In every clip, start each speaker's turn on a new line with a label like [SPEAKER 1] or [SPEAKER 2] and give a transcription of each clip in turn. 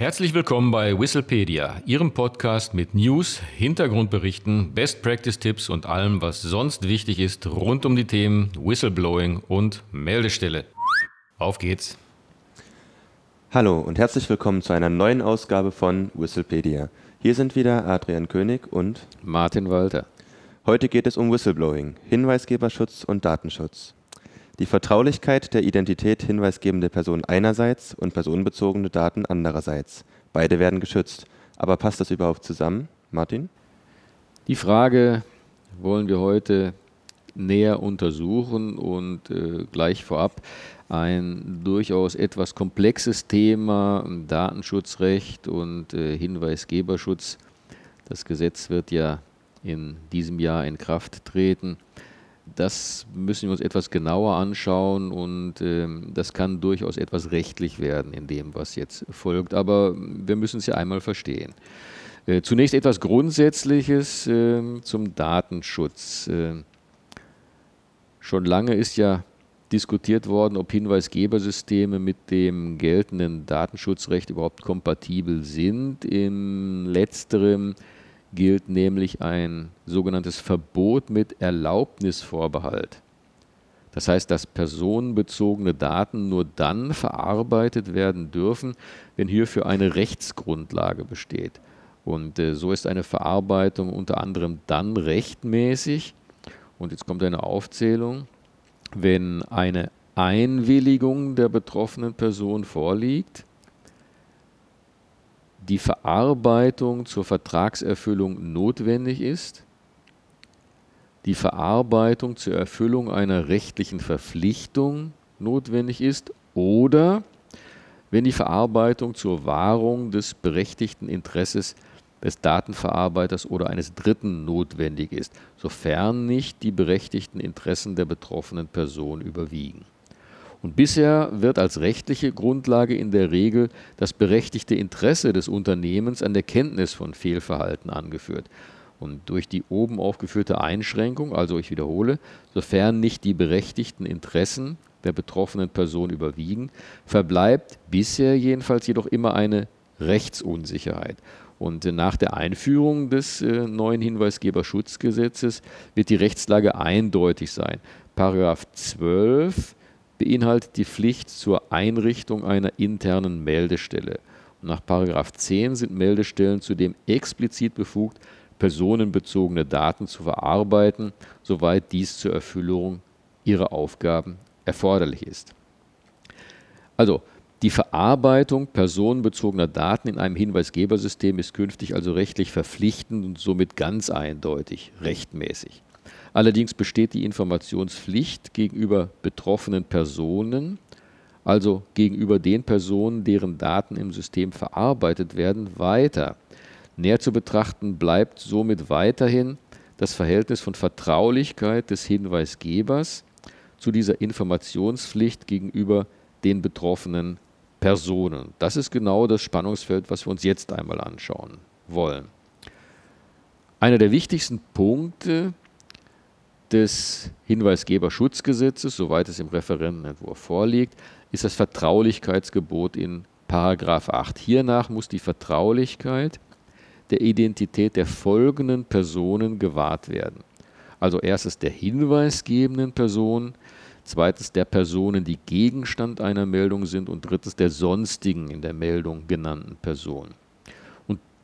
[SPEAKER 1] Herzlich willkommen bei Whistlepedia, Ihrem Podcast mit News, Hintergrundberichten, Best Practice Tipps und allem, was sonst wichtig ist rund um die Themen Whistleblowing und Meldestelle. Auf geht's!
[SPEAKER 2] Hallo und herzlich willkommen zu einer neuen Ausgabe von Whistlepedia. Hier sind wieder Adrian König und
[SPEAKER 1] Martin Walter.
[SPEAKER 2] Heute geht es um Whistleblowing, Hinweisgeberschutz und Datenschutz. Die Vertraulichkeit der Identität hinweisgebende Person einerseits und personenbezogene Daten andererseits. Beide werden geschützt. Aber passt das überhaupt zusammen, Martin?
[SPEAKER 1] Die Frage wollen wir heute näher untersuchen und äh, gleich vorab ein durchaus etwas komplexes Thema, Datenschutzrecht und äh, Hinweisgeberschutz. Das Gesetz wird ja in diesem Jahr in Kraft treten. Das müssen wir uns etwas genauer anschauen und äh, das kann durchaus etwas rechtlich werden in dem, was jetzt folgt. Aber wir müssen es ja einmal verstehen. Äh, zunächst etwas Grundsätzliches äh, zum Datenschutz. Ähm, schon lange ist ja diskutiert worden, ob Hinweisgebersysteme mit dem geltenden Datenschutzrecht überhaupt kompatibel sind. Im letzterem gilt nämlich ein sogenanntes Verbot mit Erlaubnisvorbehalt. Das heißt, dass personenbezogene Daten nur dann verarbeitet werden dürfen, wenn hierfür eine Rechtsgrundlage besteht. Und äh, so ist eine Verarbeitung unter anderem dann rechtmäßig, und jetzt kommt eine Aufzählung, wenn eine Einwilligung der betroffenen Person vorliegt, die Verarbeitung zur Vertragserfüllung notwendig ist, die Verarbeitung zur Erfüllung einer rechtlichen Verpflichtung notwendig ist oder wenn die Verarbeitung zur Wahrung des berechtigten Interesses des Datenverarbeiters oder eines Dritten notwendig ist, sofern nicht die berechtigten Interessen der betroffenen Person überwiegen. Und bisher wird als rechtliche Grundlage in der Regel das berechtigte Interesse des Unternehmens an der Kenntnis von Fehlverhalten angeführt. Und durch die oben aufgeführte Einschränkung, also ich wiederhole, sofern nicht die berechtigten Interessen der betroffenen Person überwiegen, verbleibt bisher jedenfalls jedoch immer eine Rechtsunsicherheit. Und nach der Einführung des äh, neuen Hinweisgeberschutzgesetzes wird die Rechtslage eindeutig sein. Paragraph 12 beinhaltet die Pflicht zur Einrichtung einer internen Meldestelle. Und nach 10 sind Meldestellen zudem explizit befugt, personenbezogene Daten zu verarbeiten, soweit dies zur Erfüllung ihrer Aufgaben erforderlich ist. Also die Verarbeitung personenbezogener Daten in einem Hinweisgebersystem ist künftig also rechtlich verpflichtend und somit ganz eindeutig rechtmäßig. Allerdings besteht die Informationspflicht gegenüber betroffenen Personen, also gegenüber den Personen, deren Daten im System verarbeitet werden, weiter. Näher zu betrachten bleibt somit weiterhin das Verhältnis von Vertraulichkeit des Hinweisgebers zu dieser Informationspflicht gegenüber den betroffenen Personen. Das ist genau das Spannungsfeld, was wir uns jetzt einmal anschauen wollen. Einer der wichtigsten Punkte des Hinweisgeberschutzgesetzes, soweit es im Referentenentwurf vorliegt, ist das Vertraulichkeitsgebot in Paragraph 8. Hiernach muss die Vertraulichkeit der Identität der folgenden Personen gewahrt werden. Also erstens der hinweisgebenden Person, zweitens der Personen, die Gegenstand einer Meldung sind und drittens der sonstigen in der Meldung genannten Personen.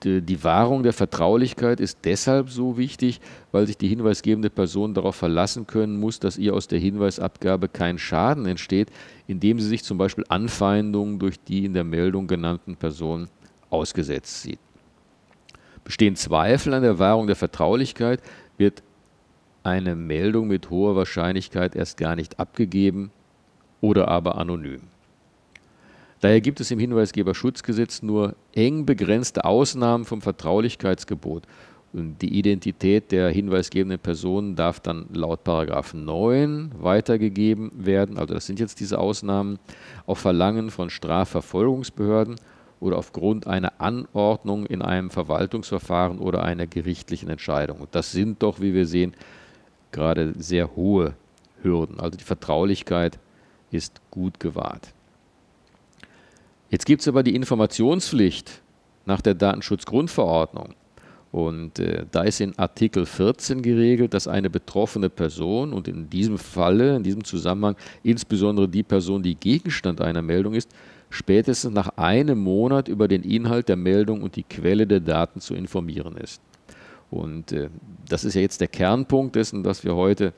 [SPEAKER 1] Die Wahrung der Vertraulichkeit ist deshalb so wichtig, weil sich die hinweisgebende Person darauf verlassen können muss, dass ihr aus der Hinweisabgabe kein Schaden entsteht, indem sie sich zum Beispiel Anfeindungen durch die in der Meldung genannten Personen ausgesetzt sieht. Bestehen Zweifel an der Wahrung der Vertraulichkeit, wird eine Meldung mit hoher Wahrscheinlichkeit erst gar nicht abgegeben oder aber anonym. Daher gibt es im Hinweisgeberschutzgesetz nur eng begrenzte Ausnahmen vom Vertraulichkeitsgebot. Und die Identität der hinweisgebenden Personen darf dann laut 9 weitergegeben werden. Also das sind jetzt diese Ausnahmen auf Verlangen von Strafverfolgungsbehörden oder aufgrund einer Anordnung in einem Verwaltungsverfahren oder einer gerichtlichen Entscheidung. Und das sind doch, wie wir sehen, gerade sehr hohe Hürden. Also die Vertraulichkeit ist gut gewahrt. Jetzt gibt es aber die Informationspflicht nach der Datenschutzgrundverordnung. Und äh, da ist in Artikel 14 geregelt, dass eine betroffene Person und in diesem Falle, in diesem Zusammenhang insbesondere die Person, die Gegenstand einer Meldung ist, spätestens nach einem Monat über den Inhalt der Meldung und die Quelle der Daten zu informieren ist. Und äh, das ist ja jetzt der Kernpunkt dessen, was wir heute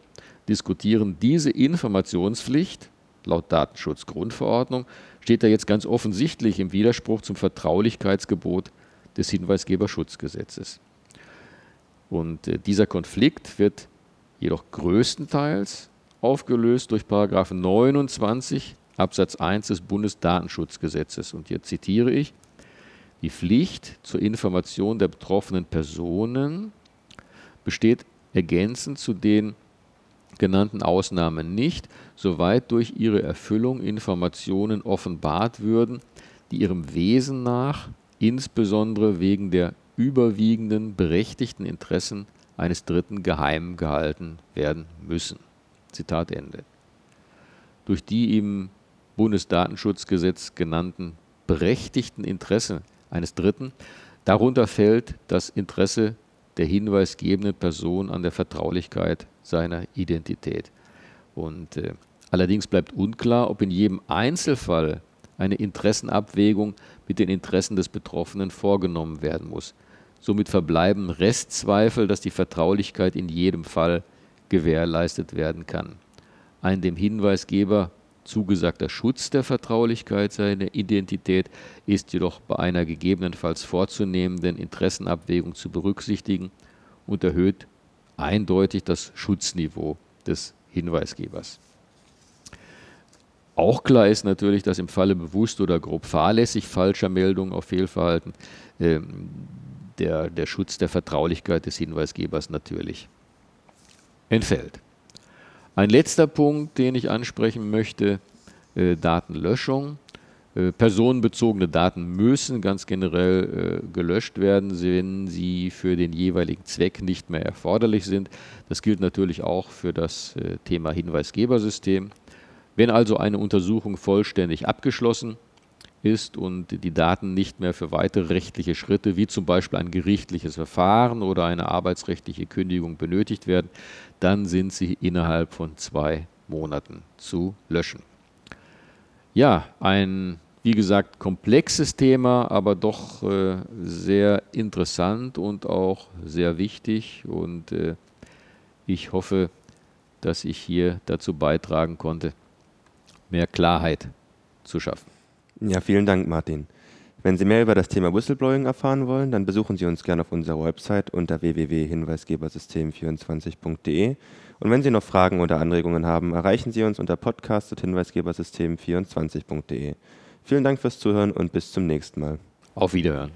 [SPEAKER 1] diskutieren. Diese Informationspflicht laut Datenschutzgrundverordnung steht da jetzt ganz offensichtlich im Widerspruch zum Vertraulichkeitsgebot des Hinweisgeberschutzgesetzes. Und äh, dieser Konflikt wird jedoch größtenteils aufgelöst durch 29 Absatz 1 des Bundesdatenschutzgesetzes. Und hier zitiere ich, die Pflicht zur Information der betroffenen Personen besteht ergänzend zu den genannten Ausnahmen nicht, soweit durch ihre Erfüllung Informationen offenbart würden, die ihrem Wesen nach insbesondere wegen der überwiegenden berechtigten Interessen eines Dritten geheim gehalten werden müssen. Zitat Ende. Durch die im Bundesdatenschutzgesetz genannten berechtigten Interessen eines Dritten, darunter fällt das Interesse der hinweisgebenden Person an der Vertraulichkeit seiner Identität. Und äh, allerdings bleibt unklar, ob in jedem Einzelfall eine Interessenabwägung mit den Interessen des Betroffenen vorgenommen werden muss. Somit verbleiben Restzweifel, dass die Vertraulichkeit in jedem Fall gewährleistet werden kann. Ein dem Hinweisgeber zugesagter Schutz der Vertraulichkeit seiner Identität ist jedoch bei einer gegebenenfalls vorzunehmenden Interessenabwägung zu berücksichtigen und erhöht eindeutig das Schutzniveau des Hinweisgebers. Auch klar ist natürlich, dass im Falle bewusst oder grob fahrlässig falscher Meldungen auf Fehlverhalten äh, der, der Schutz der Vertraulichkeit des Hinweisgebers natürlich entfällt. Ein letzter Punkt, den ich ansprechen möchte, äh, Datenlöschung. Äh, personenbezogene Daten müssen ganz generell äh, gelöscht werden, wenn sie für den jeweiligen Zweck nicht mehr erforderlich sind. Das gilt natürlich auch für das äh, Thema Hinweisgebersystem. Wenn also eine Untersuchung vollständig abgeschlossen ist und die Daten nicht mehr für weitere rechtliche Schritte, wie zum Beispiel ein gerichtliches Verfahren oder eine arbeitsrechtliche Kündigung benötigt werden, dann sind sie innerhalb von zwei Monaten zu löschen. Ja, ein, wie gesagt, komplexes Thema, aber doch äh, sehr interessant und auch sehr wichtig. Und äh, ich hoffe, dass ich hier dazu beitragen konnte, mehr Klarheit zu schaffen.
[SPEAKER 2] Ja, vielen Dank, Martin. Wenn Sie mehr über das Thema Whistleblowing erfahren wollen, dann besuchen Sie uns gerne auf unserer Website unter www.hinweisgebersystem24.de. Und wenn Sie noch Fragen oder Anregungen haben, erreichen Sie uns unter podcast.hinweisgebersystem24.de. Vielen Dank fürs Zuhören und bis zum nächsten Mal.
[SPEAKER 1] Auf Wiederhören.